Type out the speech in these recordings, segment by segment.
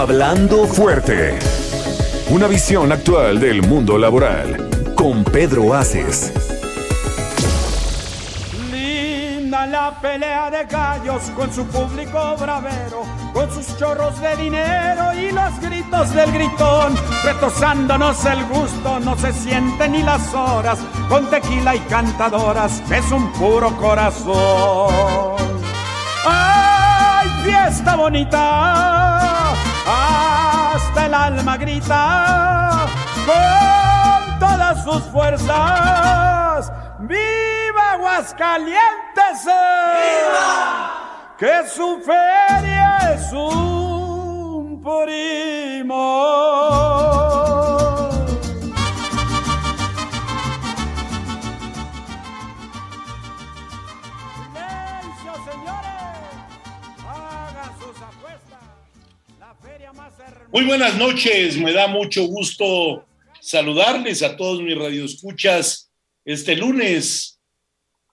Hablando fuerte. Una visión actual del mundo laboral. Con Pedro Aces. Linda la pelea de gallos con su público bravero, con sus chorros de dinero y los gritos del gritón, retosándonos el gusto, no se sienten ni las horas, con tequila y cantadoras, es un puro corazón. ¡Ay, fiesta bonita! Hasta el alma grita con todas sus fuerzas. ¡Viva Aguascalientes! ¡Viva! Que su feria es un primo. Muy buenas noches, me da mucho gusto saludarles a todos mis radioescuchas este lunes,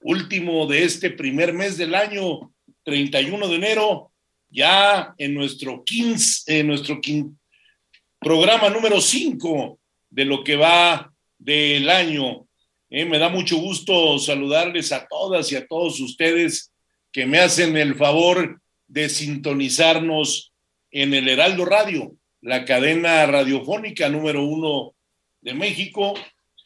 último de este primer mes del año, 31 de enero, ya en nuestro 15, en nuestro programa número 5 de lo que va del año. Eh, me da mucho gusto saludarles a todas y a todos ustedes que me hacen el favor de sintonizarnos en el Heraldo Radio, la cadena radiofónica número uno de México,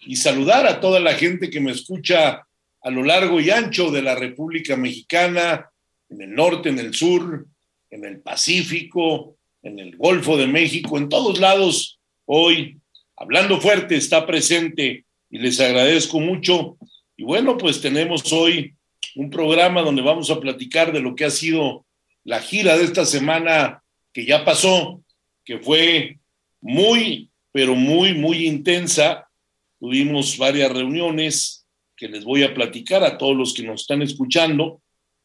y saludar a toda la gente que me escucha a lo largo y ancho de la República Mexicana, en el norte, en el sur, en el Pacífico, en el Golfo de México, en todos lados. Hoy, hablando fuerte, está presente y les agradezco mucho. Y bueno, pues tenemos hoy un programa donde vamos a platicar de lo que ha sido la gira de esta semana que ya pasó, que fue muy, pero muy, muy intensa. Tuvimos varias reuniones que les voy a platicar a todos los que nos están escuchando.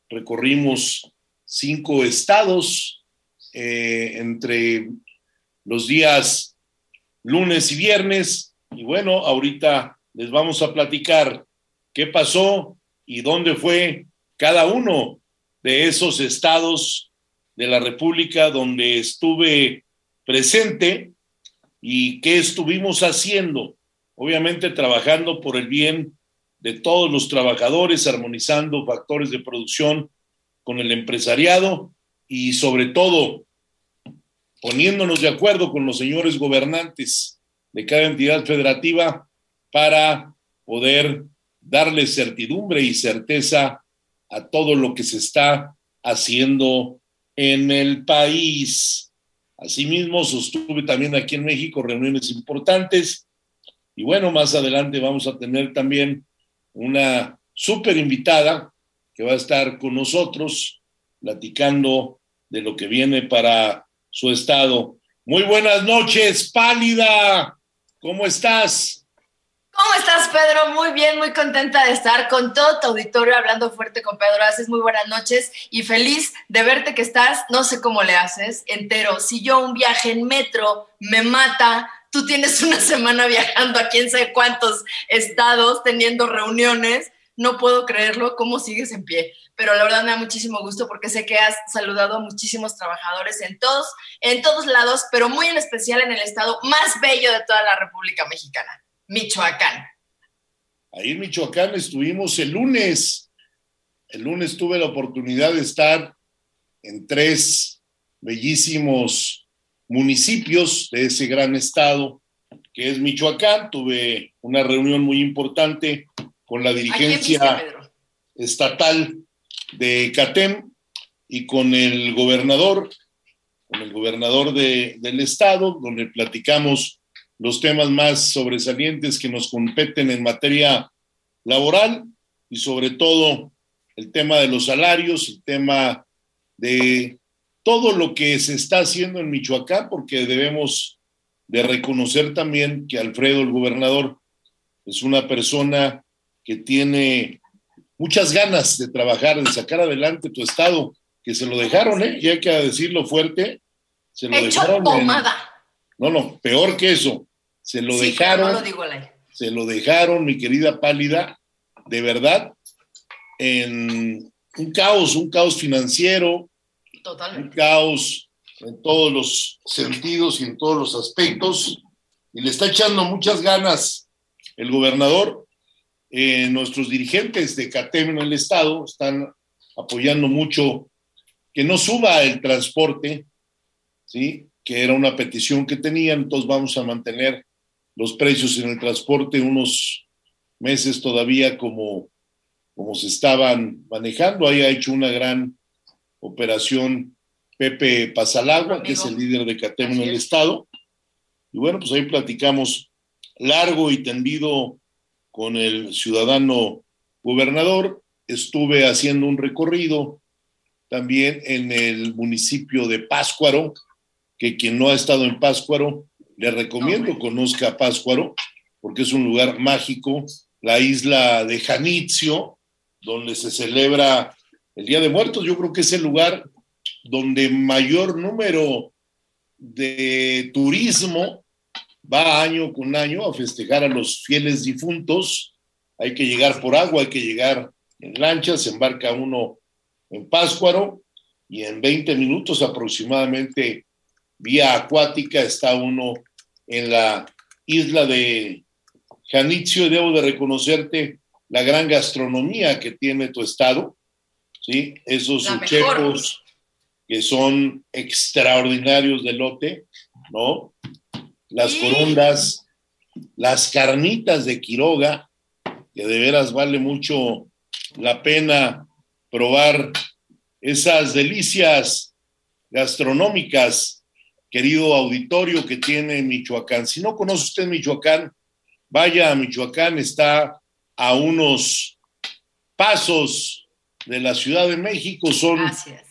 Recorrimos cinco estados eh, entre los días lunes y viernes. Y bueno, ahorita les vamos a platicar qué pasó y dónde fue cada uno de esos estados de la República donde estuve presente y qué estuvimos haciendo. Obviamente trabajando por el bien de todos los trabajadores, armonizando factores de producción con el empresariado y sobre todo poniéndonos de acuerdo con los señores gobernantes de cada entidad federativa para poder darle certidumbre y certeza a todo lo que se está haciendo en el país. Asimismo, sostuve también aquí en México reuniones importantes y bueno, más adelante vamos a tener también una súper invitada que va a estar con nosotros platicando de lo que viene para su estado. Muy buenas noches, Pálida. ¿Cómo estás? ¿Cómo estás, Pedro? Muy bien, muy contenta de estar con todo tu auditorio hablando fuerte con Pedro. Haces muy buenas noches y feliz de verte que estás, no sé cómo le haces, entero. Si yo un viaje en metro me mata, tú tienes una semana viajando a quién sabe cuántos estados, teniendo reuniones, no puedo creerlo, cómo sigues en pie. Pero la verdad me da muchísimo gusto porque sé que has saludado a muchísimos trabajadores en todos, en todos lados, pero muy en especial en el estado más bello de toda la República Mexicana. Michoacán. Ahí en Michoacán estuvimos el lunes. El lunes tuve la oportunidad de estar en tres bellísimos municipios de ese gran estado que es Michoacán. Tuve una reunión muy importante con la ¿A quién viste, dirigencia estatal de CATEM y con el gobernador, con el gobernador de- del estado, donde platicamos los temas más sobresalientes que nos competen en materia laboral y sobre todo el tema de los salarios, el tema de todo lo que se está haciendo en Michoacán, porque debemos de reconocer también que Alfredo, el gobernador, es una persona que tiene muchas ganas de trabajar, de sacar adelante tu estado, que se lo dejaron, ¿eh? Y hay que decirlo fuerte, se lo Hecho dejaron. en-. No, no, peor que eso. Se lo Sí, dejaron, No lo digo se lo dejaron, mi querida Pálida, de verdad, en un caos, un caos financiero, un Totalmente. caos en todos los sentidos y en todos los aspectos, y le está echando muchas ganas el gobernador. Eh, nuestros dirigentes de CATEM en el estado están apoyando mucho que no suba el transporte, ¿sí? Que era una petición que tenían, entonces vamos a mantener los precios en el transporte unos meses todavía como, como se estaban manejando. Ahí ha hecho una gran operación Pepe Pasalagua, que es el líder de CATEM en el es. estado. Y bueno, pues ahí platicamos largo y tendido con el ciudadano gobernador. Estuve haciendo un recorrido también en el municipio de Páscuaro, que quien no ha estado en Páscuaro, le recomiendo Hombre. conozca Páscuaro, porque es un lugar mágico, la isla de Janitzio, donde se celebra el Día de Muertos. Yo creo que es el lugar donde mayor número de turismo va año con año a festejar a los fieles difuntos. Hay que llegar por agua, hay que llegar en lancha, se embarca uno en Páscuaro y en 20 minutos aproximadamente vía acuática está uno en la isla de Janitzio y debo de reconocerte la gran gastronomía que tiene tu estado, ¿sí? Esos La mejor. chepos que son extraordinarios de lote, ¿no? Las Sí. corundas, las carnitas de Quiroga, que de veras vale mucho la pena probar esas delicias gastronómicas, querido auditorio que tiene Michoacán. Si no conoce usted Michoacán, vaya a Michoacán, está a unos pasos de la Ciudad de México, son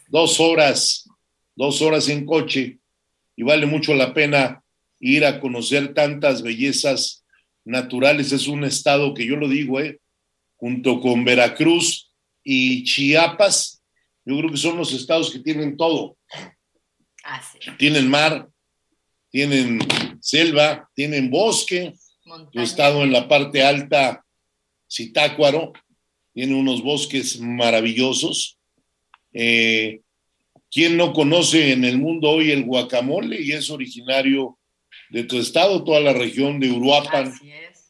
dos horas, dos horas en coche y vale mucho la pena ir a conocer tantas bellezas naturales. Es un estado que yo lo digo, eh, junto con Veracruz y Chiapas, yo creo que son los estados que tienen todo. Es. Tienen mar, tienen selva, tienen bosque. Yo he Montaña. estado en la parte alta, Zitácuaro, tiene unos bosques maravillosos. Eh, ¿Quién no conoce en el mundo hoy el guacamole y es originario de tu estado, toda la región de Uruapan,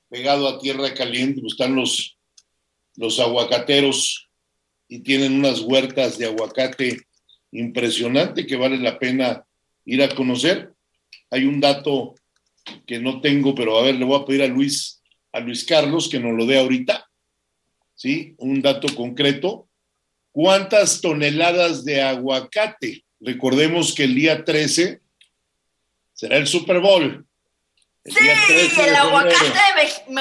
pegado a tierra caliente, pues están los, los aguacateros y tienen unas huertas de aguacate impresionante que vale la pena ir a conocer. Hay un dato que no tengo, pero a ver, le voy a pedir a Luis, a Luis Carlos que nos lo dé ahorita. ¿Sí? Un dato concreto. ¿Cuántas toneladas de aguacate? Recordemos que el día 13 será el Super Bowl. El día 13 Sí, el aguacate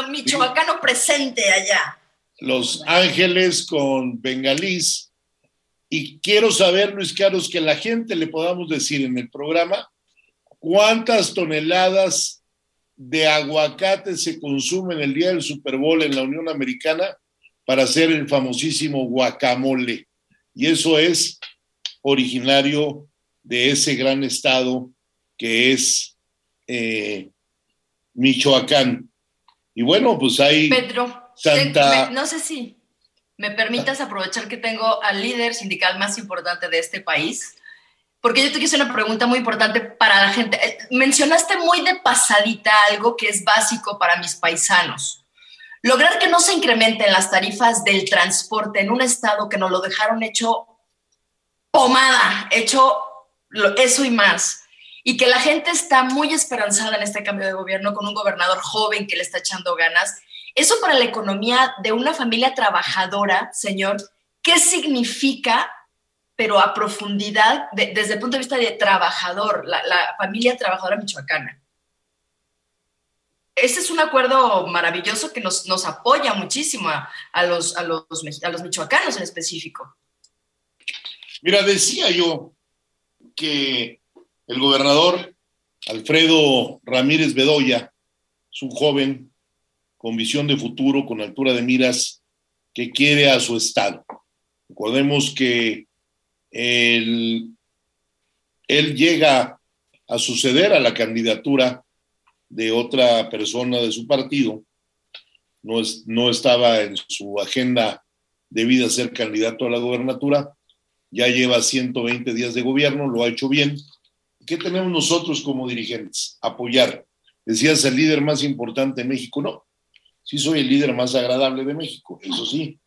michoacano presente allá. Los Ángeles con Bengalís. Y quiero saber, Luis Carlos, que la gente le podamos decir en el programa cuántas toneladas de aguacate se consumen el día del Super Bowl en la Unión Americana para hacer el famosísimo guacamole. Y eso es originario de ese gran estado que es eh, Michoacán. Y bueno, pues hay... Pedro, Santa- no sé si me permitas aprovechar que tengo al líder sindical más importante de este país, porque yo te hacer una pregunta muy importante para la gente. Eh, Mencionaste muy de pasadita algo que es básico para mis paisanos. Lograr que no se incrementen las tarifas del transporte en un estado que nos lo dejaron hecho pomada, hecho eso y más. Y que la gente está muy esperanzada en este cambio de gobierno con un gobernador joven que le está echando ganas. Eso para la economía de una familia trabajadora, señor, ¿qué significa, pero a profundidad, de- desde el punto de vista de trabajador, la, familia trabajadora michoacana? ese es un acuerdo maravilloso que nos, apoya muchísimo a los michoacanos en específico. Mira, decía yo que el gobernador Alfredo Ramírez Bedoya es un joven con visión de futuro, con altura de miras, que quiere a su estado. Recordemos que él, llega a suceder a la candidatura de otra persona de su partido. No, no estaba en su agenda de vida ser candidato a la gobernatura. Ya lleva 120 días de gobierno, lo ha hecho bien. ¿Qué tenemos nosotros como dirigentes? Apoyar. Decías el líder más importante de México. No, sí soy el líder más agradable de México, eso sí,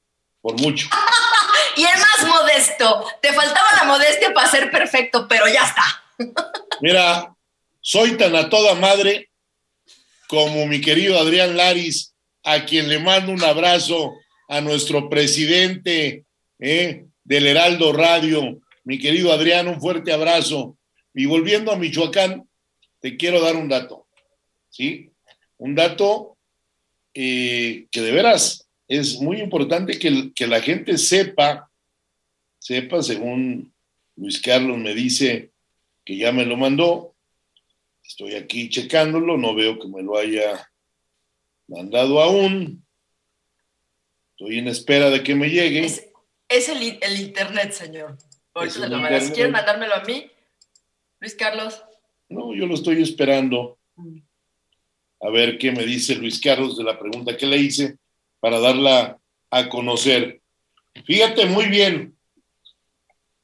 por mucho. y el más modesto. Te faltaba la modestia para ser perfecto, pero ya está. Mira, soy tan a toda madre como mi querido Adrián Laris, a quien le mando un abrazo a nuestro presidente ¿eh? del Heraldo Radio, mi querido Adrián, un fuerte abrazo. Y volviendo a Michoacán, te quiero dar un dato, ¿sí? Un dato eh, que de veras es muy importante que, que la gente sepa, sepa, según Luis Carlos me dice que ya me lo mandó, Estoy aquí checándolo, no veo que me lo haya mandado aún. Estoy en espera de que me llegue. Es, es el, el, internet, señor. Ahorita lo internet. ¿Quieren mandármelo a mí? Luis Carlos. No, yo lo estoy esperando. A ver qué me dice Luis Carlos de la pregunta que le hice para darla a conocer. Fíjate muy bien.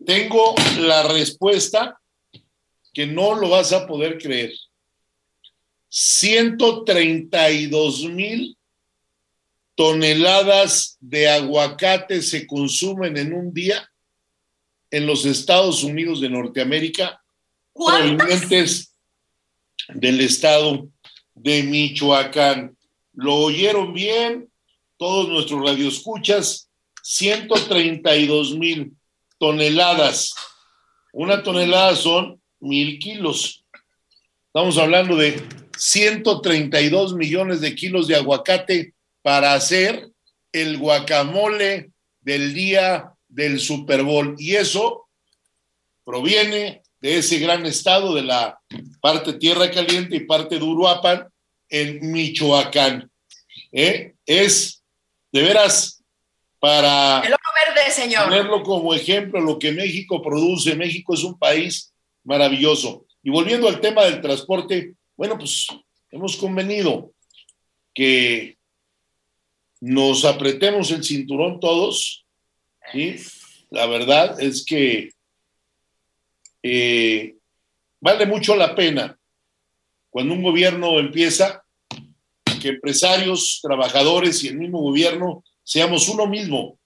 Tengo la respuesta que no lo vas a poder creer. 132 mil toneladas de aguacate se consumen en un día en los Estados Unidos de Norteamérica, provenientes del estado de Michoacán. ¿Lo oyeron bien? Todos nuestros radioescuchas, 132 mil toneladas. Una tonelada son mil kilos. Estamos hablando de 132 millones de kilos de aguacate para hacer el guacamole del día del Super Bowl. Y eso proviene de ese gran estado de la parte Tierra Caliente y parte de Uruapan en Michoacán. ¿Eh? Es de veras para el oro verde, señor. Ponerlo como ejemplo, lo que México produce. México es un país maravilloso. Y volviendo al tema del transporte, bueno, pues hemos convenido que nos apretemos el cinturón todos, ¿sí? La verdad es que eh, vale mucho la pena cuando un gobierno empieza que empresarios, trabajadores y el mismo gobierno seamos uno mismo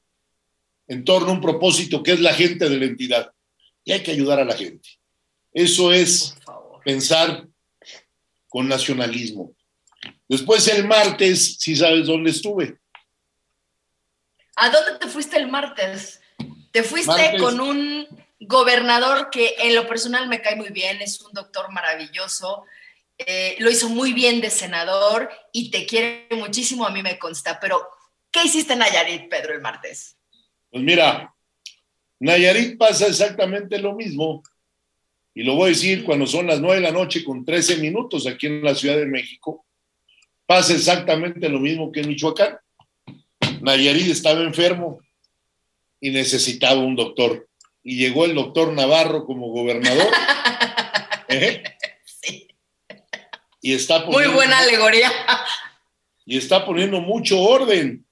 en torno a un propósito que es la gente de la entidad. Y hay que ayudar a la gente. Eso es pensar con nacionalismo. Después el martes, si sabes dónde estuve. ¿A dónde te fuiste el martes? Te fuiste martes. con un gobernador que en lo personal me cae muy bien, es un doctor maravilloso, eh, lo hizo muy bien de senador y te quiere muchísimo, a mí me consta, pero ¿qué hiciste en Nayarit, Pedro, el martes? Pues mira, Nayarit pasa exactamente lo mismo y lo voy a decir cuando son las nueve de la noche con 13 minutos aquí en la Ciudad de México, pasa exactamente lo mismo que en Michoacán. Nayarit estaba enfermo y necesitaba un doctor. Y llegó el doctor Navarro como gobernador. ¿eh? Y está poniendo, Muy buena alegoría. Y está poniendo mucho orden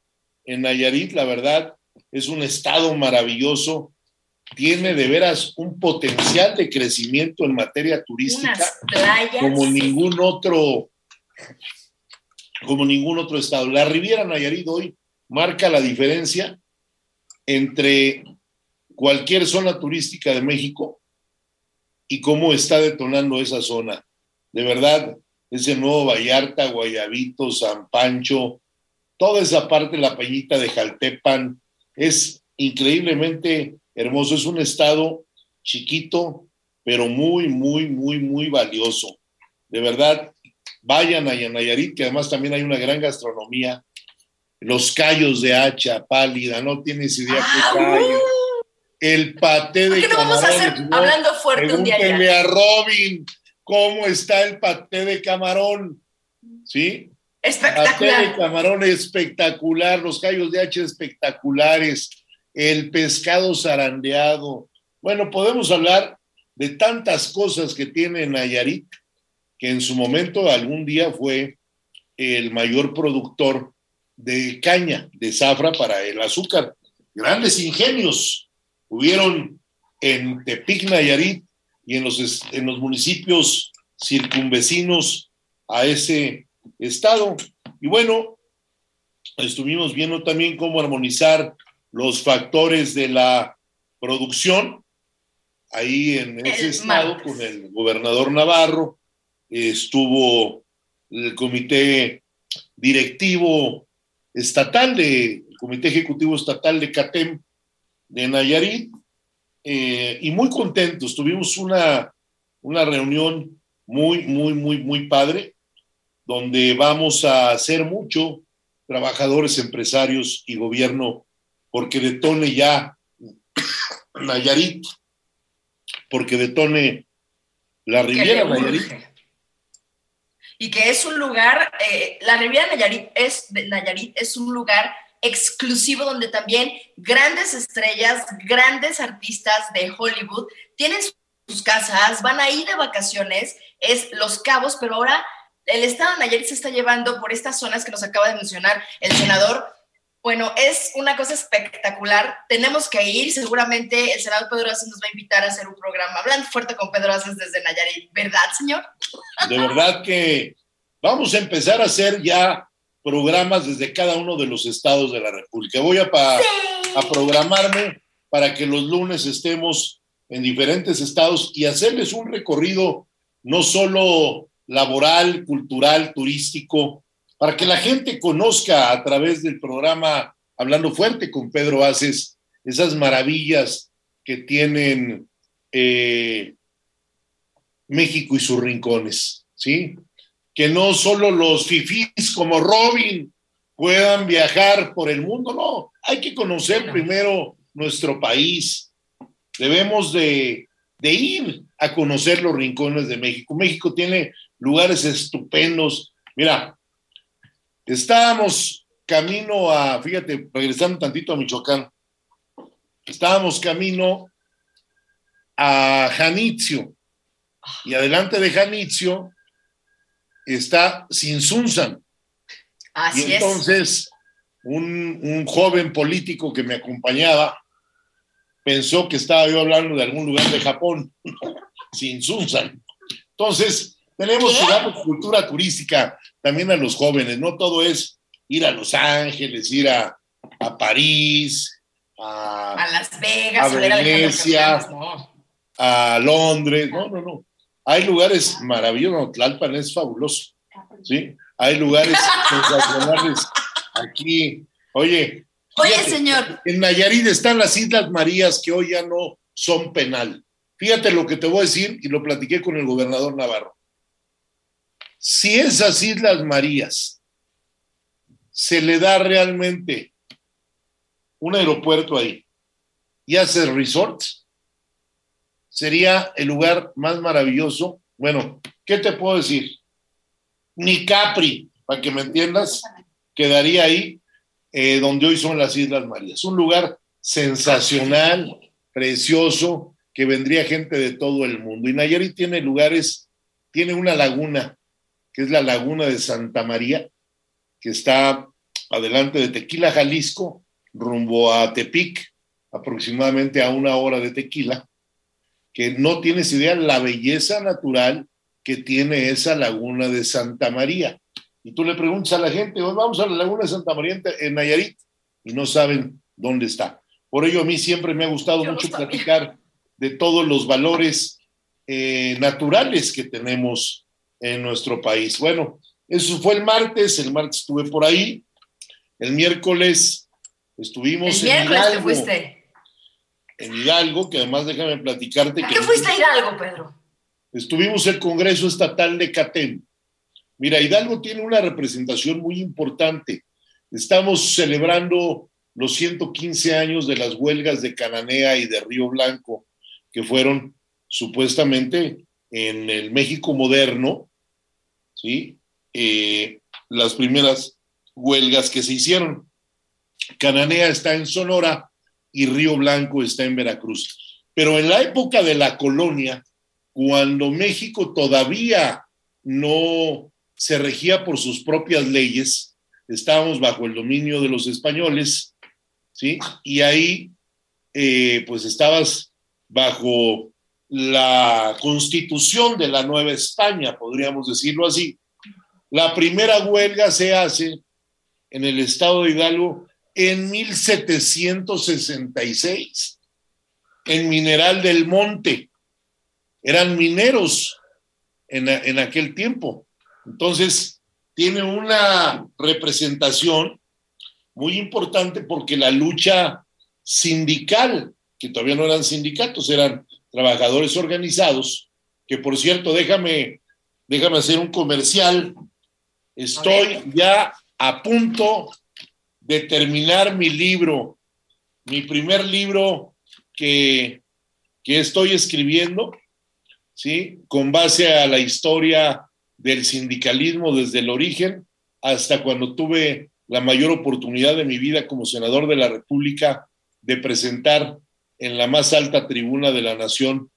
en Nayarit, la verdad. Es un estado maravilloso tiene de veras un potencial de crecimiento en materia turística como ningún otro como ningún otro estado. La Riviera Nayarit hoy marca la diferencia entre cualquier zona turística de México y cómo está detonando esa zona. De verdad, ese nuevo Vallarta, Guayabito, San Pancho, toda esa parte, la Peñita de Jaltepan, es increíblemente hermoso. Es un estado chiquito, pero muy, muy, muy, muy valioso. De verdad, vayan a Nayarit, que además también hay una gran gastronomía. Los callos de hacha pálida, no tienes idea Ah, qué callos. uh. El paté ¿Por de qué no vamos a hacer hablando fuerte un día ya? a Robin cómo está el paté de camarón. ¿Sí? Paté de Espectacular. camarón espectacular, los callos de hacha espectaculares, el pescado zarandeado. Bueno, podemos hablar de tantas cosas que tiene Nayarit, que en su momento algún día fue el mayor productor de caña, de zafra para el azúcar. Grandes ingenios hubieron en Tepic, Nayarit y en los, en los municipios circunvecinos a ese estado. Y bueno, estuvimos viendo también cómo armonizar los factores de la producción ahí en ese El estado martes. con el gobernador Navarro. Estuvo el comité directivo estatal de, el comité ejecutivo estatal de CATEM de Nayarit, eh, y muy contentos. Tuvimos una, una reunión muy, muy, muy, muy padre, donde vamos a hacer mucho, trabajadores, empresarios y gobierno, porque detone ya Nayarit, porque detone la Riviera Nayarit. Y que es un lugar, eh, la Riviera Nayarit es, Nayarit es un lugar exclusivo donde también grandes estrellas, grandes artistas de Hollywood tienen sus casas, van ahí de vacaciones, es Los Cabos, pero ahora el estado de Nayarit se está llevando por estas zonas que nos acaba de mencionar el senador. Bueno, es una cosa espectacular. Tenemos que ir. Seguramente el senador Pedro Aces nos va a invitar a hacer un programa hablando fuerte con Pedro Aces desde Nayarit. ¿Verdad, señor? De verdad que vamos a empezar a hacer ya programas desde cada uno de los estados de la República. Voy a, pa- a programarme para que los lunes estemos en diferentes estados y hacerles un recorrido no solo laboral, cultural, turístico, para que la gente conozca a través del programa Hablando Fuerte con Pedro Aces esas maravillas que tienen eh, México y sus rincones, ¿sí? Que no solo los fifís como Robin puedan viajar por el mundo, no, hay que conocer primero nuestro país. Debemos de, de ir a conocer los rincones de México. México tiene lugares estupendos. Mira, estábamos camino a, fíjate, regresando tantito a Michoacán, estábamos camino a Janitzio y adelante de Janitzio está Sinsunzan. Así y entonces un, un joven político que me acompañaba pensó que estaba yo hablando de algún lugar de Japón, Sinsunzan. Entonces, tenemos que dar cultura turística también a los jóvenes, no todo es ir a Los Ángeles, ir a, a París, a, A Las Vegas, a Venecia. No. a Londres, no, no, no. Hay lugares maravillosos, Tlalpan es fabuloso, ¿sí? Hay lugares sensacionales aquí. Oye, Oye, fíjate, señor, en Nayarit están las Islas Marías que hoy ya no son penal. Fíjate lo que te voy a decir y lo platiqué con el gobernador Navarro. Si esas Islas Marías se le da realmente un aeropuerto ahí y hace resorts, sería el lugar más maravilloso. Bueno, ¿qué te puedo decir? Ni Capri, para que me entiendas, quedaría ahí eh, donde hoy son las Islas Marías. Un lugar sensacional, precioso, que vendría gente de todo el mundo. Y Nayarit tiene lugares, tiene una laguna, que es la laguna de Santa María, que está adelante de Tequila, Jalisco, rumbo a Tepic, aproximadamente a una hora de Tequila, que no tienes idea la belleza natural que tiene esa laguna de Santa María. Y tú le preguntas a la gente, hoy vamos a la laguna de Santa María en- Nayarit, y no saben dónde está. Por ello a mí siempre me ha gustado Yo mucho platicar de todos los valores eh, naturales que tenemos en nuestro país. Bueno, eso fue el martes, el martes estuve por ahí, el miércoles estuvimos el en miércoles te fuiste. En Hidalgo, que además déjame platicarte ¿A que qué fuiste a Hidalgo, Pedro? estuvimos el Congreso Estatal de CATEM. Mira, Hidalgo tiene una representación muy importante. Estamos celebrando los 115 años de las huelgas de Cananea y de Río Blanco, que fueron supuestamente en el México moderno, ¿sí? Eh, las primeras huelgas que se hicieron. Cananea está en Sonora y Río Blanco está en Veracruz. Pero en la época de la colonia, cuando México todavía no se regía por sus propias leyes, estábamos bajo el dominio de los españoles, ¿sí? Y ahí, eh, pues estabas bajo la constitución de la Nueva España, podríamos decirlo así. La primera huelga se hace en el estado de Hidalgo en 1766, en Mineral del Monte. Eran mineros en, en aquel tiempo. Entonces, tiene una representación muy importante porque la lucha sindical, que todavía no eran sindicatos, eran trabajadores organizados, que por cierto, déjame, déjame hacer un comercial. Estoy ya a punto de terminar mi libro, mi primer libro que, que estoy escribiendo, ¿sí? Con base a la historia del sindicalismo desde el origen hasta cuando tuve la mayor oportunidad de mi vida como senador de la República de presentar en la más alta tribuna de la nación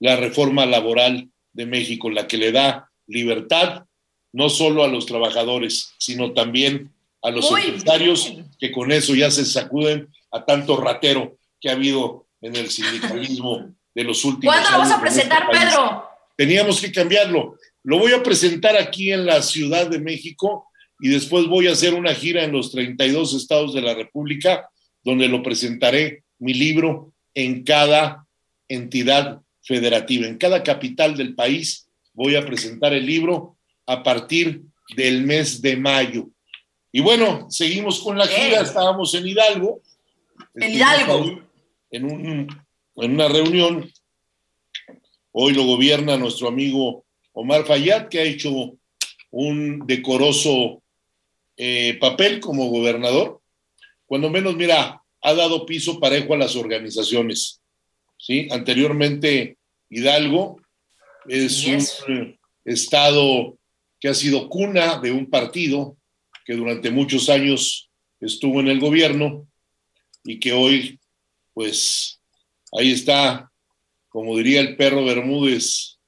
la reforma laboral de México, la que le da libertad no solo a los trabajadores, sino también a los empresarios que con eso ya se sacuden a tanto ratero que ha habido en el sindicalismo de los últimos años. ¿Cuándo lo vas a este presentar, Pedro? Teníamos que cambiarlo. Lo voy a presentar aquí en la Ciudad de México y después voy a hacer una gira en los 32 estados de la República, donde lo presentaré mi libro en cada entidad federativa, en cada capital del país. Voy a presentar el libro a partir del mes de mayo. Y bueno, seguimos con la gira, estábamos en Hidalgo. En Hidalgo. En, un, en una reunión. Hoy lo gobierna nuestro amigo Omar Fayad, que ha hecho un decoroso eh, papel como gobernador. Cuando menos, mira, ha dado piso parejo a las organizaciones. ¿sí? Anteriormente, Hidalgo es un estado que ha sido cuna de un partido que durante muchos años estuvo en el gobierno y que hoy, pues, ahí está, como diría el perro Bermúdez,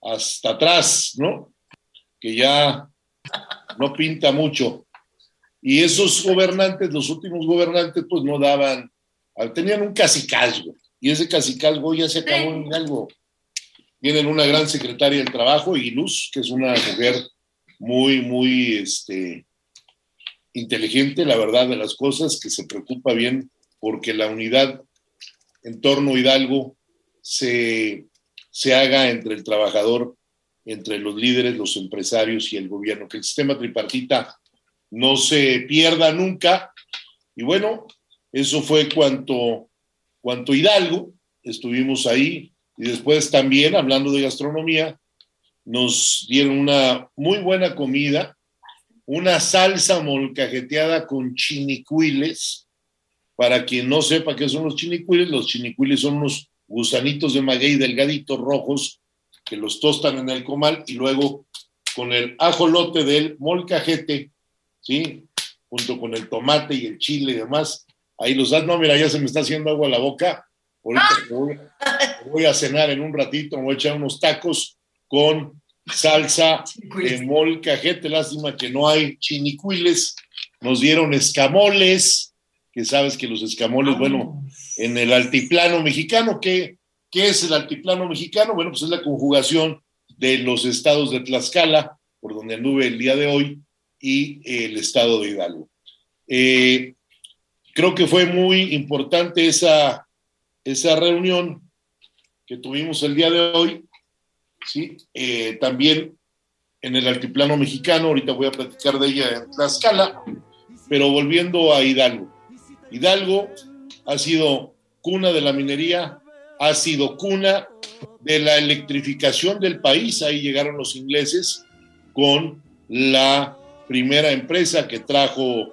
hasta atrás, ¿no? Que ya no pinta mucho. Y esos gobernantes, los últimos gobernantes, pues no daban, tenían un casicazgo. Y ese casicazgo ya se acabó en algo. Tienen una gran secretaria del trabajo y Luz, que es una mujer muy, muy este, inteligente, la verdad de las cosas, que se preocupa bien porque la unidad en torno a Hidalgo se se haga entre el trabajador, entre los líderes, los empresarios y el gobierno, que el sistema tripartita no se pierda nunca. Y bueno, eso fue cuanto, cuanto Hidalgo, estuvimos ahí y después también, hablando de gastronomía, nos dieron una muy buena comida, una salsa molcajeteada con chinicuiles. Para quien no sepa qué son los chinicuiles, los chinicuiles son unos gusanitos de maguey delgaditos rojos que los tostan en el comal y luego con el ajolote del molcajete, ¿sí? Junto con el tomate y el chile y demás. Ahí los das, no, mira, ya se me está haciendo agua a la boca. Ahorita voy, voy, a cenar en un ratito, me voy a echar unos tacos con salsa de molcajete. Lástima que no hay chinicuiles. Nos dieron escamoles, que sabes que los escamoles, bueno, en el altiplano mexicano. ¿Qué, ¿Qué es el altiplano mexicano? Bueno, pues es la conjugación de los estados de Tlaxcala, por donde anduve el día de hoy, y el estado de Hidalgo. Eh, creo que fue muy importante esa, esa reunión que tuvimos el día de hoy, ¿sí? Eh, también en el altiplano mexicano, ahorita voy a platicar de ella en Tlaxcala, pero volviendo a Hidalgo. Hidalgo ha sido cuna de la minería, ha sido cuna de la electrificación del país, ahí llegaron los ingleses con la primera empresa que trajo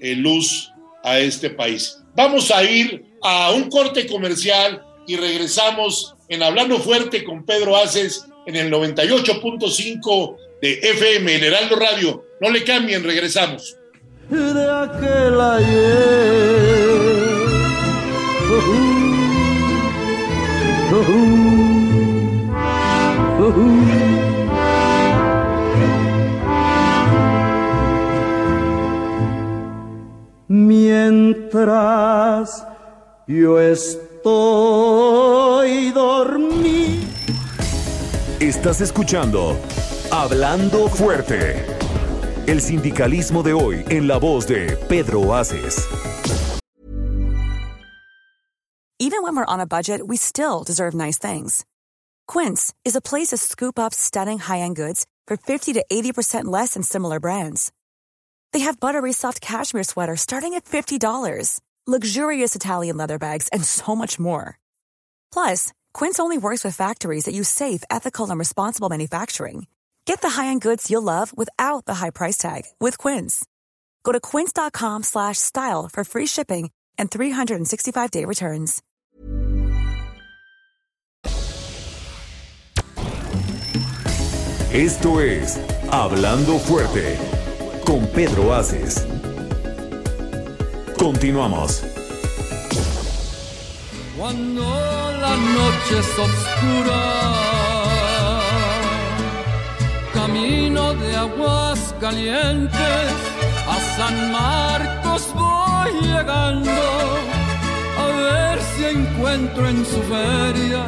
eh, luz a este país. Vamos a ir a un corte comercial y regresamos en Hablando Fuerte con Pedro Aces en el 98.5 de FM, el Radio. No le cambien, regresamos. Mientras yo estoy dormido. Estás escuchando Hablando Fuerte. El sindicalismo de hoy en la voz de Pedro Aces. Even when we're on a budget, we still deserve nice things. Quince is a place to scoop up stunning high-end goods for 50 to 80% less than similar brands. They have buttery soft cashmere sweaters starting at $50, luxurious Italian leather bags, and so much more. Plus, Quince only works with factories that use safe, ethical, and responsible manufacturing. Get the high-end goods you'll love without the high price tag with Quince. Go to quince.com slash style for free shipping and 365-day returns. Esto es Hablando Fuerte con Pedro Aces. Continuamos. Cuando la noche es oscura, camino de aguas calientes, a San Marcos voy llegando, a ver si encuentro en su feria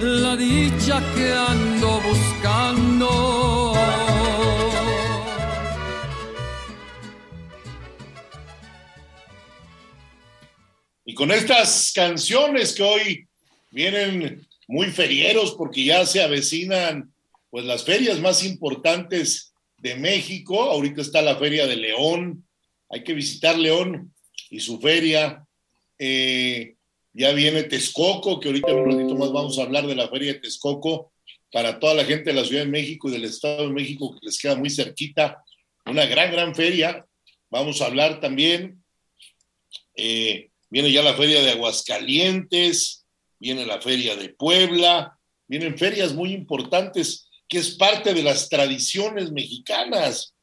la dicha que ando buscando. Y con estas canciones que hoy vienen muy ferieros porque ya se avecinan pues las ferias más importantes de México. Ahorita está la Feria de León. Hay que visitar León y su feria. Eh, ya viene Texcoco, que ahorita un ratito más vamos a hablar de la Feria de Texcoco para toda la gente de la Ciudad de México y del Estado de México que les queda muy cerquita. Una gran, gran feria. Vamos a hablar también. Eh, viene ya la Feria de Aguascalientes, viene la Feria de Puebla, vienen ferias muy importantes que es parte de las tradiciones mexicanas,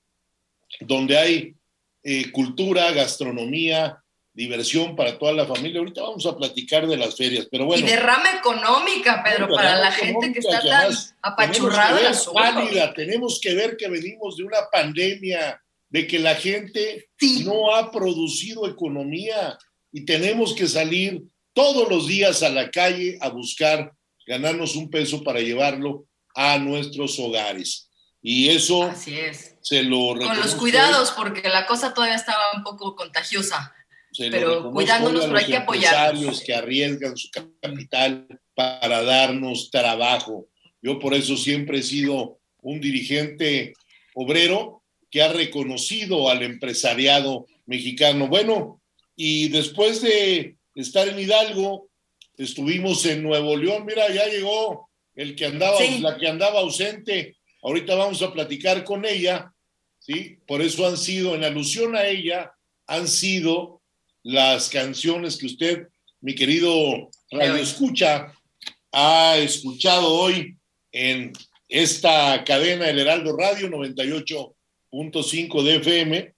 donde hay eh, cultura, gastronomía, diversión para toda la familia. Ahorita vamos a platicar de las ferias, pero bueno. Y derrama económica, Pedro, Derrama para la gente que está tan apachurrada. Tenemos que, ver, pálida, tenemos que ver que venimos de una pandemia, de que la gente Sí. no ha producido economía y tenemos que salir todos los días a la calle a buscar ganarnos un peso para llevarlo a nuestros hogares. Y eso Así es. se lo Con los cuidados, porque la cosa todavía estaba un poco contagiosa. Se Pero cuidándonos, pero hay que apoyarnos. empresarios que arriesgan su capital para darnos trabajo. Yo por eso siempre he sido un dirigente obrero que ha reconocido al empresariado mexicano. Bueno, y después de estar en Hidalgo, estuvimos en Nuevo León. Mira, ya llegó el que andaba, Sí. la que andaba ausente. Ahorita vamos a platicar con ella, ¿sí? Por eso han sido, en alusión a ella, han sido las canciones que usted, mi querido Radio Escucha, ha escuchado hoy en esta cadena, el Heraldo Radio 98.5 de FM.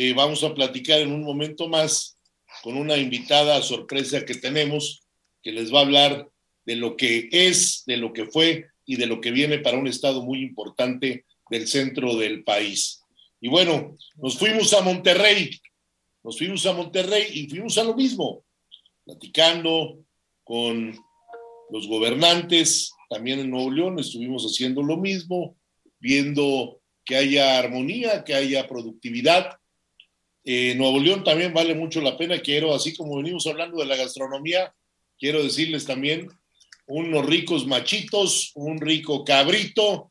Eh, vamos a platicar en un momento más con una invitada sorpresa que tenemos que les va a hablar de lo que es, de lo que fue y de lo que viene para un estado muy importante del centro del país. Y bueno, nos fuimos a Monterrey, nos fuimos a Monterrey y fuimos a lo mismo, platicando con los gobernantes, también en Nuevo León estuvimos haciendo lo mismo, viendo que haya armonía, que haya productividad. Eh, Nuevo León también vale mucho la pena, quiero, así como venimos hablando de la gastronomía, quiero decirles también unos ricos machitos, un rico cabrito,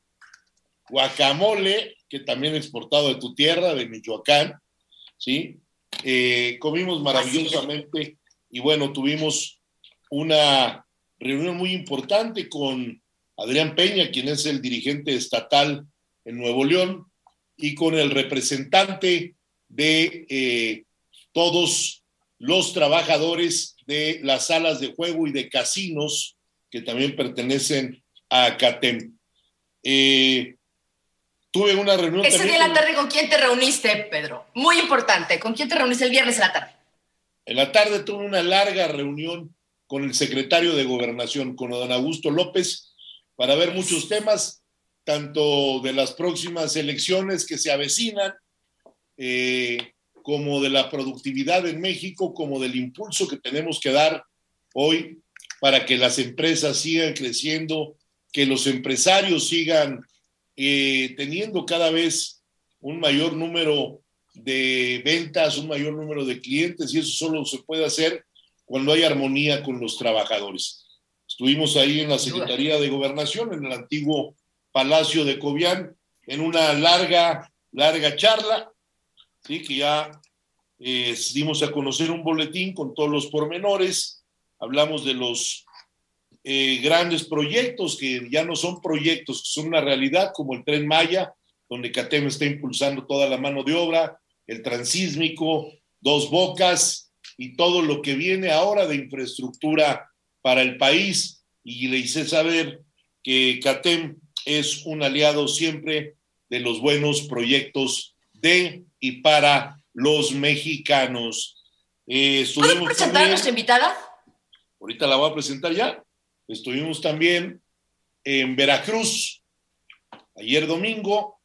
guacamole, que también exportado de tu tierra, de Michoacán, ¿sí? Eh, comimos maravillosamente y bueno, tuvimos una reunión muy importante con Adrián Peña, quien es el dirigente estatal en Nuevo León, y con el representante de eh, todos los trabajadores de las salas de juego y de casinos que también pertenecen a CATEM. Eh, tuve una reunión. Ese día en la tarde, ¿con quién te reuniste, Pedro? Muy importante, ¿con quién te reuniste el viernes en la tarde? En la tarde tuve una larga reunión con el secretario de Gobernación, con don Augusto López, para ver muchos temas, tanto de las próximas elecciones que se avecinan, eh, como de la productividad en México, como del impulso que tenemos que dar hoy para que las empresas sigan creciendo, que los empresarios sigan eh, teniendo cada vez un mayor número de ventas, un mayor número de clientes, y eso solo se puede hacer cuando hay armonía con los trabajadores. Estuvimos ahí en la Secretaría de Gobernación, en el antiguo Palacio de Cobián, en una larga, larga charla, ¿sí? que ya eh, dimos a conocer un boletín con todos los pormenores, hablamos de los eh, grandes proyectos que ya no son proyectos, que son una realidad, como el tren Maya, donde CATEM está impulsando toda la mano de obra, el transísmico, dos bocas y todo lo que viene ahora de infraestructura para el país. Y le hice saber que CATEM es un aliado siempre de los buenos proyectos de y para los mexicanos. Eh, ¿Puedo presentar a nuestra invitada? Ahorita la voy a presentar ya. Estuvimos también en Veracruz ayer domingo,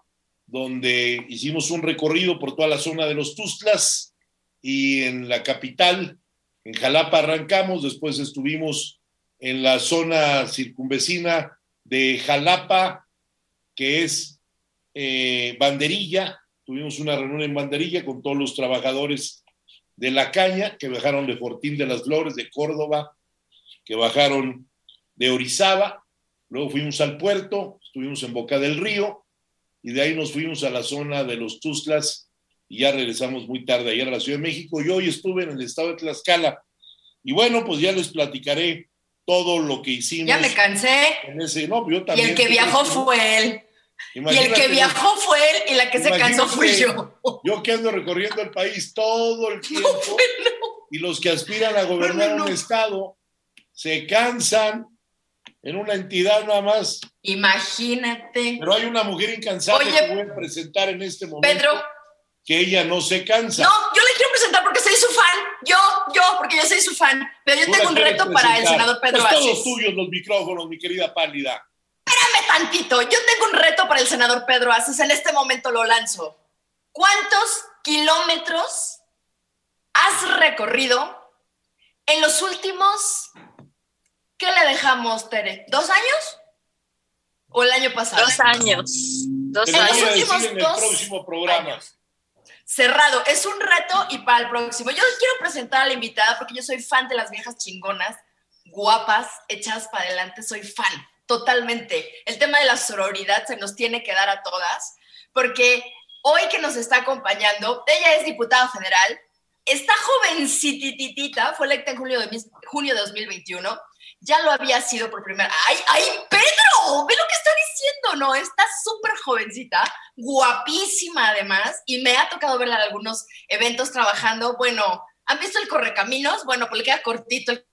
donde hicimos un recorrido por toda la zona de los Tuzlas y en la capital, en Jalapa arrancamos, después estuvimos en la zona circunvecina de Jalapa, que es eh, Banderilla, tuvimos una reunión en Banderilla con todos los trabajadores de la caña que bajaron de Fortín de las Flores, de Córdoba, que bajaron de Orizaba, luego fuimos al puerto, estuvimos en Boca del Río y de ahí nos fuimos a la zona de los Tuzlas y ya regresamos muy tarde ayer a la Ciudad de México y hoy estuve en el estado de Tlaxcala. Y bueno, pues ya les platicaré todo lo que hicimos. Ya me cansé. no, yo también, y el que viajó fue él. Y el que viajó fue él y la que se cansó fui yo. Yo que ando recorriendo el país todo el tiempo. Y los que aspiran a gobernar un estado se cansan en una entidad nada más. Imagínate. Pero hay una mujer incansable que voy a presentar en este momento. Pedro. Que ella no se cansa. No, yo le quiero presentar porque soy su fan. Yo, yo, porque yo soy su fan. Pero yo tengo un reto para el senador Pedro pues todos tuyos los micrófonos, mi querida pálida. Tantito. Yo tengo un reto para el senador Pedro Aces. En este momento lo lanzo. ¿Cuántos kilómetros has recorrido en los últimos ¿Qué le dejamos, Tere? ¿Dos años? ¿O el año pasado? Dos años. Dos en años. Los últimos en el próximo programa. Cerrado. Es un reto y para el próximo. Yo quiero presentar a la invitada porque yo soy fan de las viejas chingonas, guapas, hechas para adelante. Soy fan, totalmente. El tema de la sororidad se nos tiene que dar a todas porque hoy que nos está acompañando, ella es diputada federal, está jovencititita, fue electa en julio de, junio de 2021 ya lo había sido por primera. ¡Ay, ay, Pedro! Ve lo que está diciendo, ¿no? Está súper jovencita, guapísima además, y me ha tocado verla en algunos eventos trabajando. Bueno, ¿han visto el Correcaminos? Bueno, pues le queda cortito el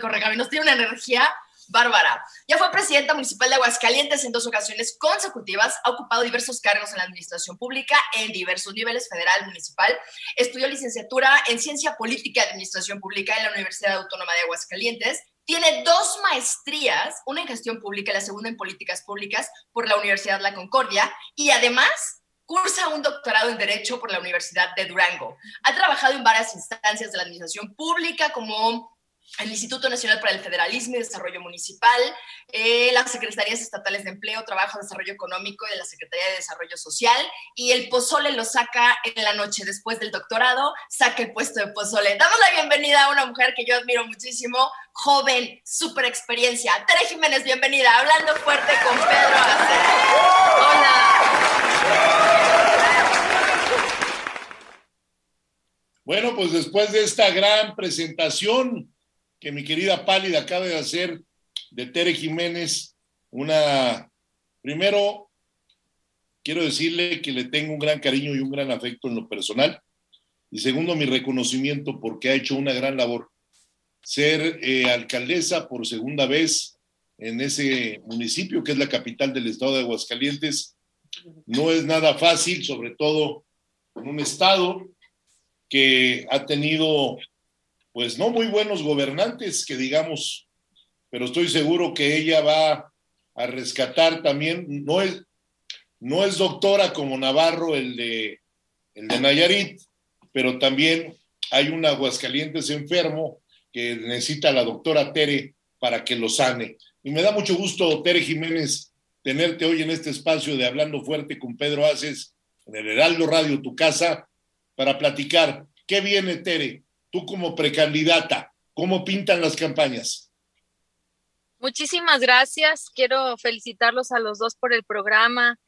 Correcaminos, tiene una energía Bárbara. Ya fue presidenta municipal de Aguascalientes en dos ocasiones consecutivas, ha ocupado diversos cargos en la administración pública en diversos niveles, federal, municipal. Estudió licenciatura en Ciencia Política y Administración Pública en la Universidad Autónoma de Aguascalientes. Tiene dos maestrías, una en gestión pública y la segunda en políticas públicas por la Universidad La Concordia. Y además cursa un doctorado en Derecho por la Universidad de Durango. Ha trabajado en varias instancias de la administración pública como el Instituto Nacional para el Federalismo y Desarrollo Municipal, eh, las Secretarías Estatales de Empleo, Trabajo, Desarrollo Económico y de la Secretaría de Desarrollo Social. Y el pozole lo saca en la noche después del doctorado, saca el puesto de pozole. Damos la bienvenida a una mujer que yo admiro muchísimo, joven, súper experiencia. Tere Jiménez, bienvenida, hablando fuerte con Pedro Hola. Bueno, pues después de esta gran presentación, que mi querida Pálida acaba de hacer de Tere Jiménez una, primero, quiero decirle que le tengo un gran cariño y un gran afecto en lo personal. Y segundo, mi reconocimiento porque ha hecho una gran labor. Ser eh, alcaldesa por segunda vez en ese municipio que es la capital del estado de Aguascalientes no es nada fácil, sobre todo en un estado que ha tenido, pues no muy buenos gobernantes, que digamos, pero estoy seguro que ella va a rescatar también, no es, no es doctora como Navarro, el de, el de Nayarit, pero también hay un Aguascalientes enfermo que necesita la doctora Tere para que lo sane. Y me da mucho gusto, Tere Jiménez, tenerte hoy en este espacio de Hablando Fuerte con Pedro Aces, en el Heraldo Radio, tu casa, para platicar. ¿Qué viene, Tere? Como precandidata, ¿cómo pintan las campañas? Muchísimas gracias. Quiero felicitarlos a los dos por el programa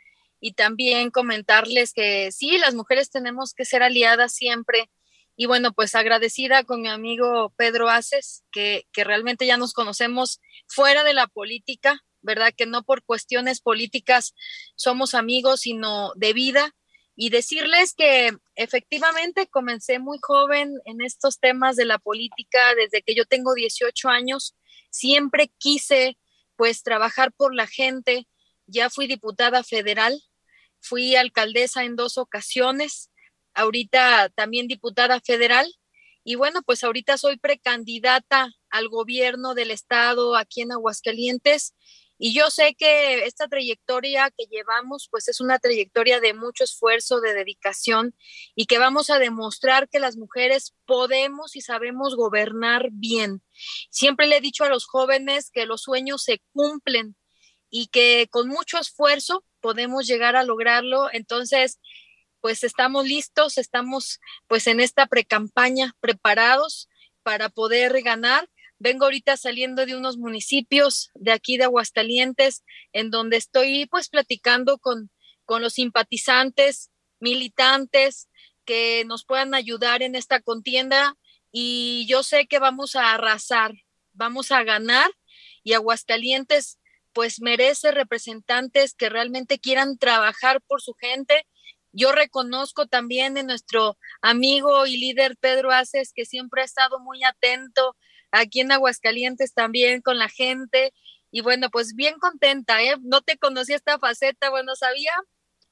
y también comentarles que sí, las mujeres tenemos que ser aliadas siempre. Y bueno, pues agradecida con mi amigo Pedro Aces, que, que realmente ya nos conocemos fuera de la política, ¿verdad? Que no por cuestiones políticas somos amigos, sino de vida. Y decirles que efectivamente comencé muy joven en estos temas de la política, desde que yo tengo 18 años, siempre quise pues trabajar por la gente. Ya fui diputada federal, fui alcaldesa en dos ocasiones, ahorita también diputada federal y bueno, pues ahorita soy precandidata al gobierno del estado aquí en Aguascalientes y yo sé que esta trayectoria que llevamos pues es una trayectoria de mucho esfuerzo, de dedicación y que vamos a demostrar que las mujeres podemos y sabemos gobernar bien. Siempre le he dicho a los jóvenes que los sueños se cumplen y que con mucho esfuerzo podemos llegar a lograrlo. Entonces, pues estamos listos, estamos pues en esta precampaña preparados para poder ganar. Vengo ahorita saliendo de unos municipios de aquí de Aguascalientes, en donde estoy pues platicando con, con los simpatizantes, militantes que nos puedan ayudar en esta contienda y yo sé que vamos a arrasar, vamos a ganar y Aguascalientes pues merece representantes que realmente quieran trabajar por su gente. Yo reconozco también en nuestro amigo y líder Pedro Aces, que siempre ha estado muy atento aquí en Aguascalientes también con la gente. Y bueno, pues bien contenta, ¿eh? No te conocía esta faceta, bueno, sabía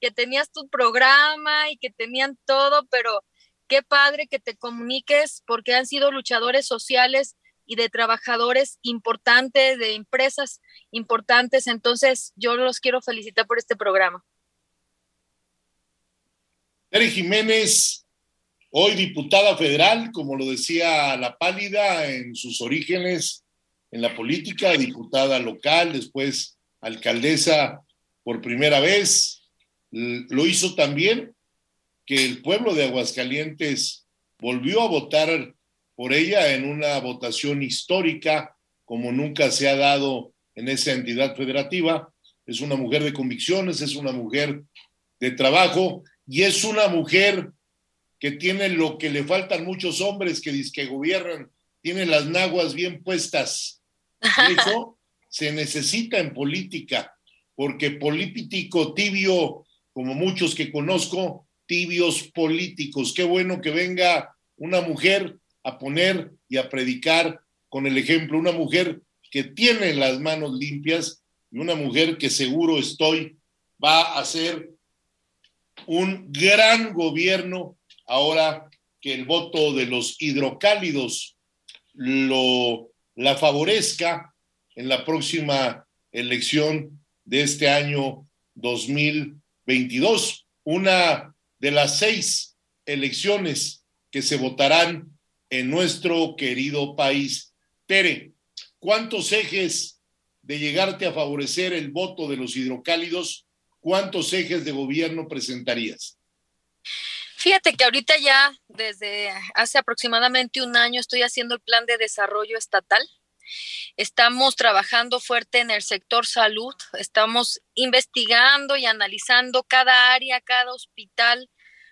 que tenías tu programa y que tenían todo, pero qué padre que te comuniques porque han sido luchadores sociales y de trabajadores importantes, de empresas importantes. Entonces, yo los quiero felicitar por este programa. Tere Jiménez, hoy diputada federal, como lo decía la pálida en sus orígenes en la política, diputada local, después alcaldesa por primera vez. Lo hizo también que el pueblo de Aguascalientes volvió a votar por ella en una votación histórica como nunca se ha dado en esa entidad federativa. Es una mujer de convicciones, es una mujer de trabajo y es una mujer que tiene lo que le faltan muchos hombres que, que gobiernan, tiene las naguas bien puestas. eso se necesita en política, porque político tibio, como muchos que conozco, tibios políticos. Qué bueno que venga una mujer a poner y a predicar con el ejemplo, una mujer que tiene las manos limpias y una mujer que seguro estoy va a hacer un gran gobierno ahora que el voto de los hidrocálidos lo la favorezca en la próxima elección de este año 2022, una de las seis elecciones que se votarán en nuestro querido país. Tere, ¿cuántos ejes de llegarte a favorecer el voto de los hidrocálidos, cuántos ejes de gobierno presentarías? Fíjate que ahorita ya desde hace aproximadamente un año estoy haciendo el plan de desarrollo estatal. Estamos trabajando fuerte en el sector salud, estamos investigando y analizando cada área, cada hospital,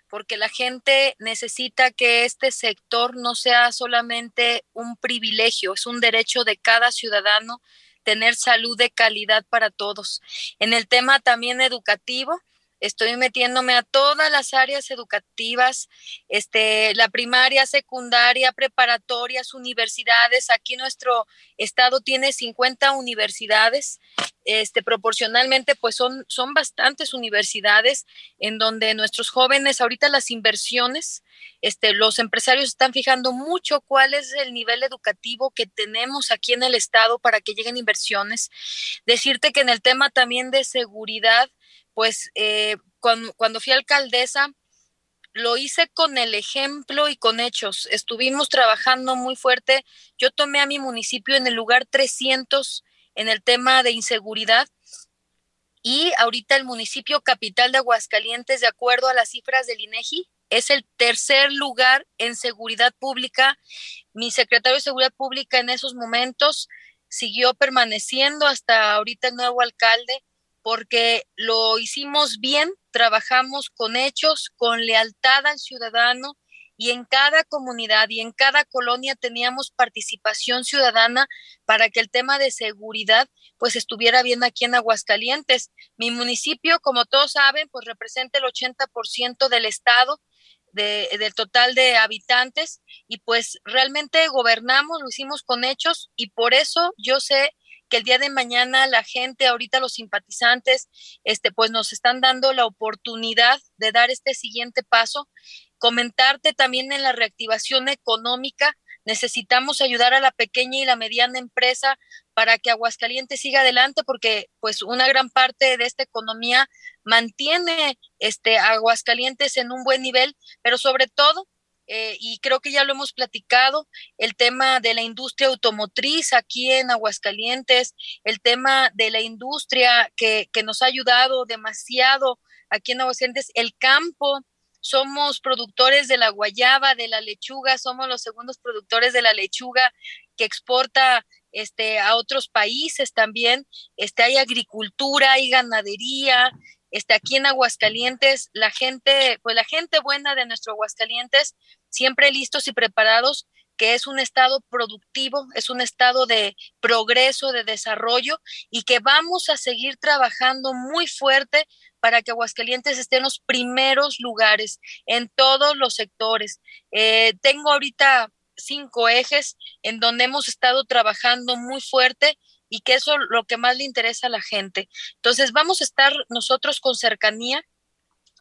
porque la gente necesita que este sector no sea solamente un privilegio, es un derecho de cada ciudadano tener salud de calidad para todos. En el tema también educativo, estoy metiéndome a todas las áreas educativas, este, la primaria, secundaria, preparatorias, universidades. Aquí nuestro estado tiene 50 universidades, este, proporcionalmente, pues son, son bastantes universidades en donde nuestros jóvenes, ahorita las inversiones, este, los empresarios están fijando mucho cuál es el nivel educativo que tenemos aquí en el estado para que lleguen inversiones. Decirte que en el tema también de seguridad, pues eh, cuando, cuando fui alcaldesa, lo hice con el ejemplo y con hechos. Estuvimos trabajando muy fuerte. Yo tomé a mi municipio en el lugar 300 en el tema de inseguridad y ahorita el municipio capital de Aguascalientes, de acuerdo a las cifras del INEGI, es el tercer lugar en seguridad pública. Mi secretario de Seguridad Pública en esos momentos siguió permaneciendo hasta ahorita el nuevo alcalde porque lo hicimos bien, trabajamos con hechos, con lealtad al ciudadano y en cada comunidad y en cada colonia teníamos participación ciudadana para que el tema de seguridad pues estuviera bien aquí en Aguascalientes. Mi municipio, como todos saben, pues representa el 80% del estado, de, del total de habitantes y pues realmente gobernamos, lo hicimos con hechos y por eso yo sé que el día de mañana la gente, ahorita los simpatizantes, este, pues nos están dando la oportunidad de dar este siguiente paso. Comentarte también en la reactivación económica, necesitamos ayudar a la pequeña y la mediana empresa para que Aguascalientes siga adelante porque pues una gran parte de esta economía mantiene este Aguascalientes en un buen nivel, pero sobre todo eh, y creo que ya lo hemos platicado, el tema de la industria automotriz aquí en Aguascalientes, el tema de la industria que, que nos ha ayudado demasiado aquí en Aguascalientes, el campo, somos productores de la guayaba, de la lechuga, somos los segundos productores de la lechuga que exporta este, a otros países también. Este, hay agricultura, hay ganadería, este, aquí en Aguascalientes, la gente, pues la gente buena de nuestro Aguascalientes, siempre listos y preparados, que es un estado productivo, es un estado de progreso, de desarrollo y que vamos a seguir trabajando muy fuerte para que Aguascalientes esté en los primeros lugares en todos los sectores. Eh, tengo ahorita cinco ejes en donde hemos estado trabajando muy fuerte y que eso es lo que más le interesa a la gente. Entonces vamos a estar nosotros con cercanía,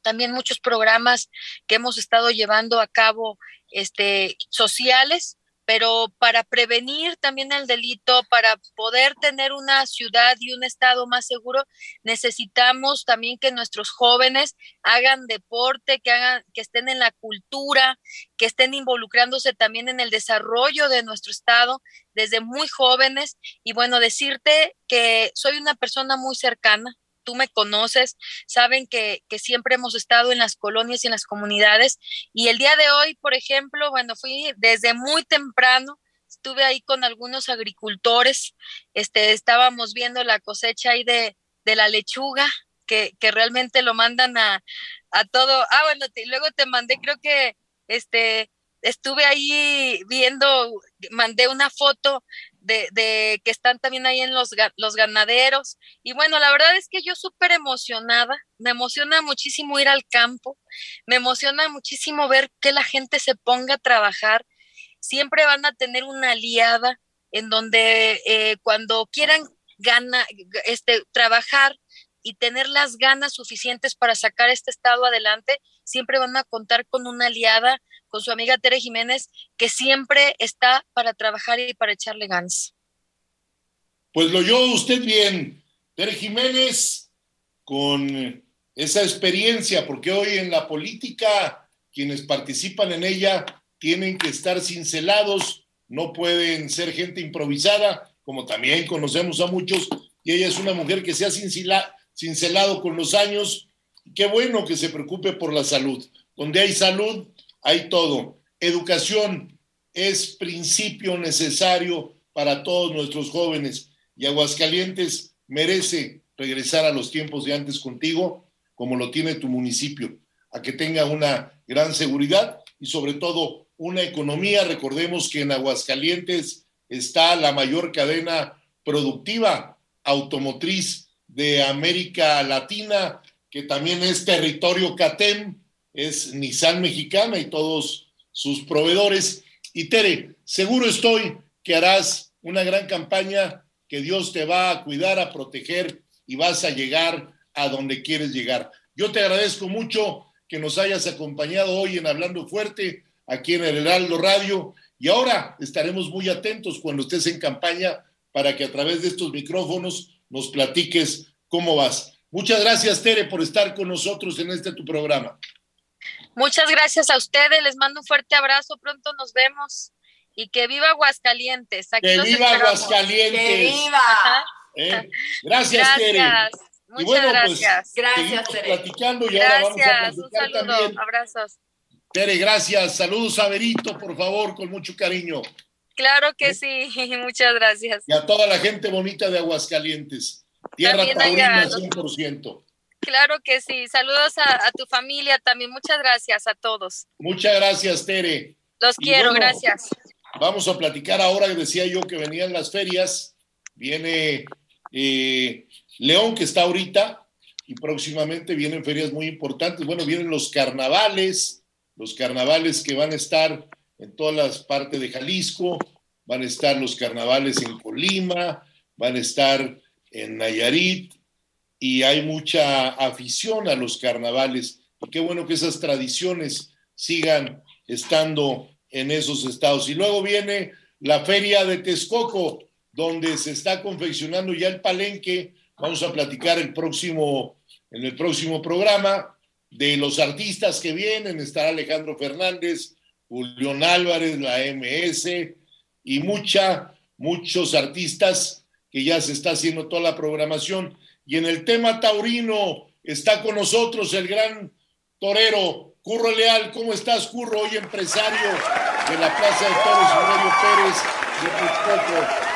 también muchos programas que hemos estado llevando a cabo este, sociales pero para prevenir también el delito, para poder tener una ciudad y un estado más seguro, necesitamos también que nuestros jóvenes hagan deporte, que hagan que estén en la cultura, que estén involucrándose también en el desarrollo de nuestro estado desde muy jóvenes. Y bueno, decirte que soy una persona muy cercana, tú me conoces, saben que, siempre hemos estado en las colonias y en las comunidades. Y el día de hoy, por ejemplo, bueno, fui desde muy temprano, estuve ahí con algunos agricultores, este, estábamos viendo la cosecha ahí de, la lechuga, que, que, realmente lo mandan a, a todo. Ah, bueno, luego te mandé, creo que este, estuve ahí viendo, mandé una foto de, que están también ahí en los, los ganaderos. Y bueno, la verdad es que yo súper emocionada, me emociona muchísimo ir al campo, me emociona muchísimo ver que la gente se ponga a trabajar. Siempre van a tener una aliada en donde eh, cuando quieran gana, este, trabajar y tener las ganas suficientes para sacar este estado adelante, siempre van a contar con una aliada, su amiga Tere Jiménez, que siempre está para trabajar y para echarle ganas. Pues lo oyó usted bien, Tere Jiménez, con esa experiencia, porque hoy en la política quienes participan en ella tienen que estar cincelados, no pueden ser gente improvisada, como también conocemos a muchos, y ella es una mujer que se ha cincelado con los años. Qué bueno que se preocupe por la salud. Donde hay salud, hay todo. Educación es principio necesario para todos nuestros jóvenes y Aguascalientes merece regresar a los tiempos de antes contigo, como lo tiene tu municipio, a que tenga una gran seguridad y sobre todo una economía. Recordemos que en Aguascalientes está la mayor cadena productiva automotriz de América Latina que también es territorio CATEM, es Nissan mexicana y todos sus proveedores. Y Tere, seguro estoy que harás una gran campaña, que Dios te va a cuidar, a proteger y vas a llegar a donde quieres llegar. Yo te agradezco mucho que nos hayas acompañado hoy en Hablando Fuerte, aquí en el Heraldo Radio, y ahora estaremos muy atentos cuando estés en campaña para que a través de estos micrófonos nos platiques cómo vas. Muchas gracias, Tere, por estar con nosotros en este tu programa. Muchas gracias a ustedes, les mando un fuerte abrazo, pronto nos vemos y que viva Aguascalientes. Aquí que viva Aguascalientes. Que viva. ¿Eh? Gracias, Tere. Muchas bueno, pues, gracias. gracias, Tere. platicando y gracias, ahora vamos a un saludo, también. abrazos. Tere, gracias. Saludos a Berito, por favor, con mucho cariño. Claro que sí, muchas gracias. Y a toda la gente bonita de Aguascalientes. Tierra taurina, 100%. Claro que sí. Saludos a, a, tu familia también. Muchas gracias a todos. Muchas gracias, Tere. Los quiero, gracias. Vamos a platicar ahora, decía yo que venían las ferias. Viene eh, León, que está ahorita, y próximamente vienen ferias muy importantes. Bueno, vienen los carnavales, los carnavales que van a estar en todas las partes de Jalisco, van a estar los carnavales en Colima, van a estar en Nayarit, y hay mucha afición a los carnavales. Y qué bueno que esas tradiciones sigan estando en esos estados. Y luego viene la feria de Texcoco, donde se está confeccionando ya el palenque. Vamos a platicar el próximo, en el próximo programa de los artistas que vienen. Estará Alejandro Fernández, Julián Álvarez, la MS y mucha, muchos artistas que ya se está haciendo toda la programación. Y en el tema taurino está con nosotros el gran torero Curro Leal. ¿Cómo estás, Curro? Hoy empresario de la Plaza de Toros Aurelio Pérez de.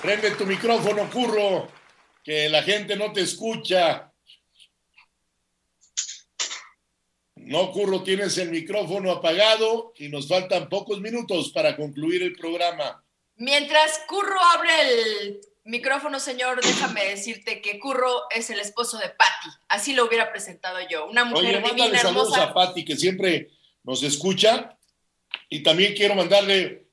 Prende tu micrófono, Curro, que la gente no te escucha. No, Curro, tienes el micrófono apagado y nos faltan pocos minutos para concluir el programa. Mientras Curro abre el micrófono, señor, déjame decirte que Curro es el esposo de Patti. Así lo hubiera presentado yo. Una mujer Oye, divina, saludos hermosa. a Patti, que siempre nos escucha. Y también quiero mandarle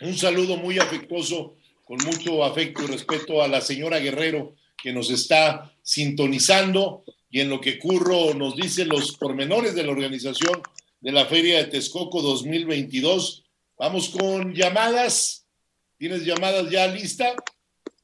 un saludo muy afectuoso, con mucho afecto y respeto a la señora Guerrero, que nos está sintonizando y en lo que Curro nos dice los pormenores de la organización de la Feria de Texcoco 2022. Vamos con llamadas. ¿Tienes llamadas ya lista?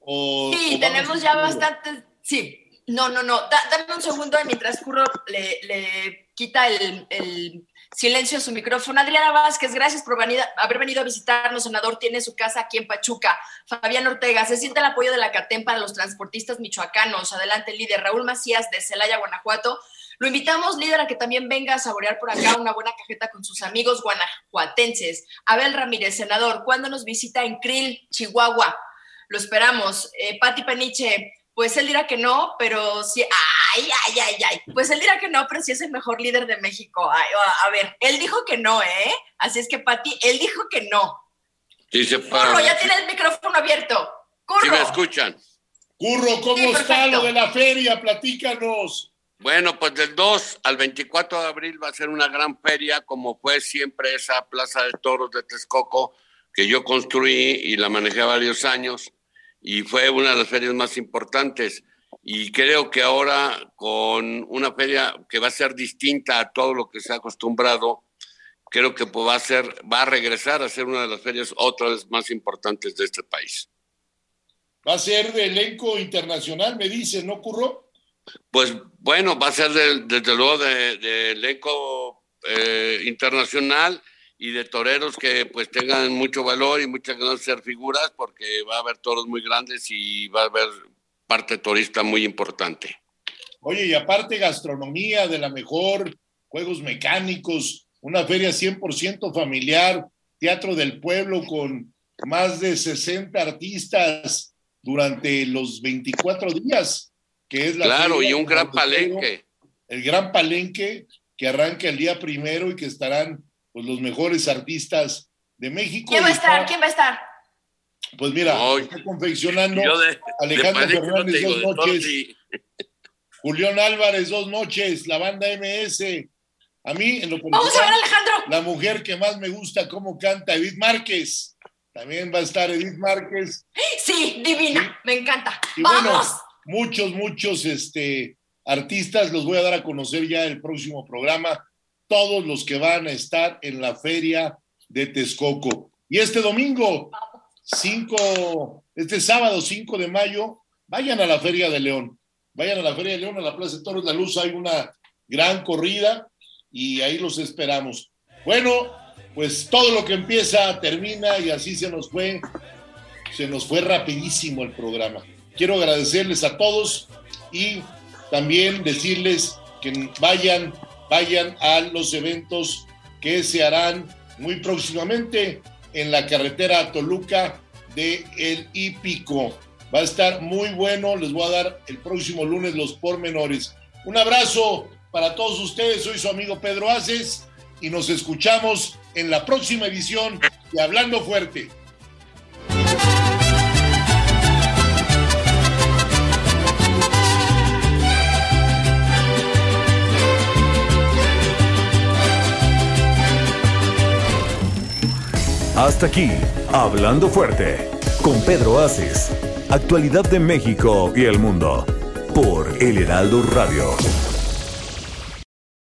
O, Sí, o tenemos ya bastantes. Sí, no, no, no. Da- dame un segundo mientras Curro le, le quita el, el silencio a su micrófono. Adriana Vázquez, gracias por venir- haber venido a visitarnos. Senador tiene su casa aquí en Pachuca. Fabián Ortega, se siente el apoyo de la CATEM para los transportistas michoacanos. Adelante, líder. Raúl Macías, de Celaya, Guanajuato. Lo invitamos, líder, a que también venga a saborear por acá una buena cajeta con sus amigos guanajuatenses. Abel Ramírez, senador, ¿cuándo nos visita en Krill, Chihuahua? Lo esperamos. Eh, Pati Peniche, pues él dirá que no, pero sí. Ay, ay, ay, ay. Pues él dirá que no, pero sí es el mejor líder de México. Ay, a, ver, él dijo que no, ¿eh? Así es que, Pati, él dijo que no. Sí, se Curro, para. ya tiene el micrófono abierto. Curro. ¿Sí me escuchan? Curro, ¿cómo Sí, está lo de la feria? Platícanos. Bueno, pues del 2 al 24 de abril va a ser una gran feria, como fue siempre esa Plaza de Toros de Texcoco, que yo construí y la manejé varios años, y fue una de las ferias más importantes. Y creo que ahora, con una feria que va a ser distinta a todo lo que se ha acostumbrado, creo que pues, va, a ser, va a regresar a ser una de las ferias otra vez más importantes de este país. Va a ser de elenco internacional, me dice, ¿no, Curro? Pues bueno, va a ser de- desde luego de, de elenco eh, internacional y de toreros que pues tengan mucho valor y muchas ganas de ser figuras porque va a haber toros muy grandes y va a haber parte turista muy importante. Oye, y aparte gastronomía de la mejor, juegos mecánicos, una feria 100% familiar, teatro del pueblo con más de 60 artistas durante los 24 días, que es la Claro, y un de gran palenque. El gran palenque que arranca el día primero y que estarán pues, los mejores artistas de México. ¿Quién va a estar? ¿Quién va a estar? Pues mira, está confeccionando Alejandro Fernández dos noches. Julián Álvarez dos noches, la banda MS. A mí, en lo Vamos a ver, Alejandro. La mujer que más me gusta cómo canta, Edith Márquez. También va a estar Edith Márquez. Sí, divina, me encanta. Vamos. Muchos, muchos este, artistas los voy a dar a conocer ya el próximo programa. Todos los que van a estar en la feria de Texcoco. Y este domingo, 5, este sábado 5 de mayo, vayan a la Feria de León. Vayan a la Feria de León, a la Plaza de Toros la Luz, hay una gran corrida y ahí los esperamos. Bueno, pues todo lo que empieza termina y así se nos fue, se nos fue rapidísimo el programa. Quiero agradecerles a todos y también decirles que vayan, vayan a los eventos que se harán muy próximamente en la carretera Toluca de El Hípico. Va a estar muy bueno, les voy a dar el próximo lunes los pormenores. Un abrazo para todos ustedes, soy su amigo Pedro Aces y nos escuchamos en la próxima edición de Hablando Fuerte. Hasta aquí, Hablando Fuerte, con Pedro Aces. Actualidad de México y el mundo, por El Heraldo Radio.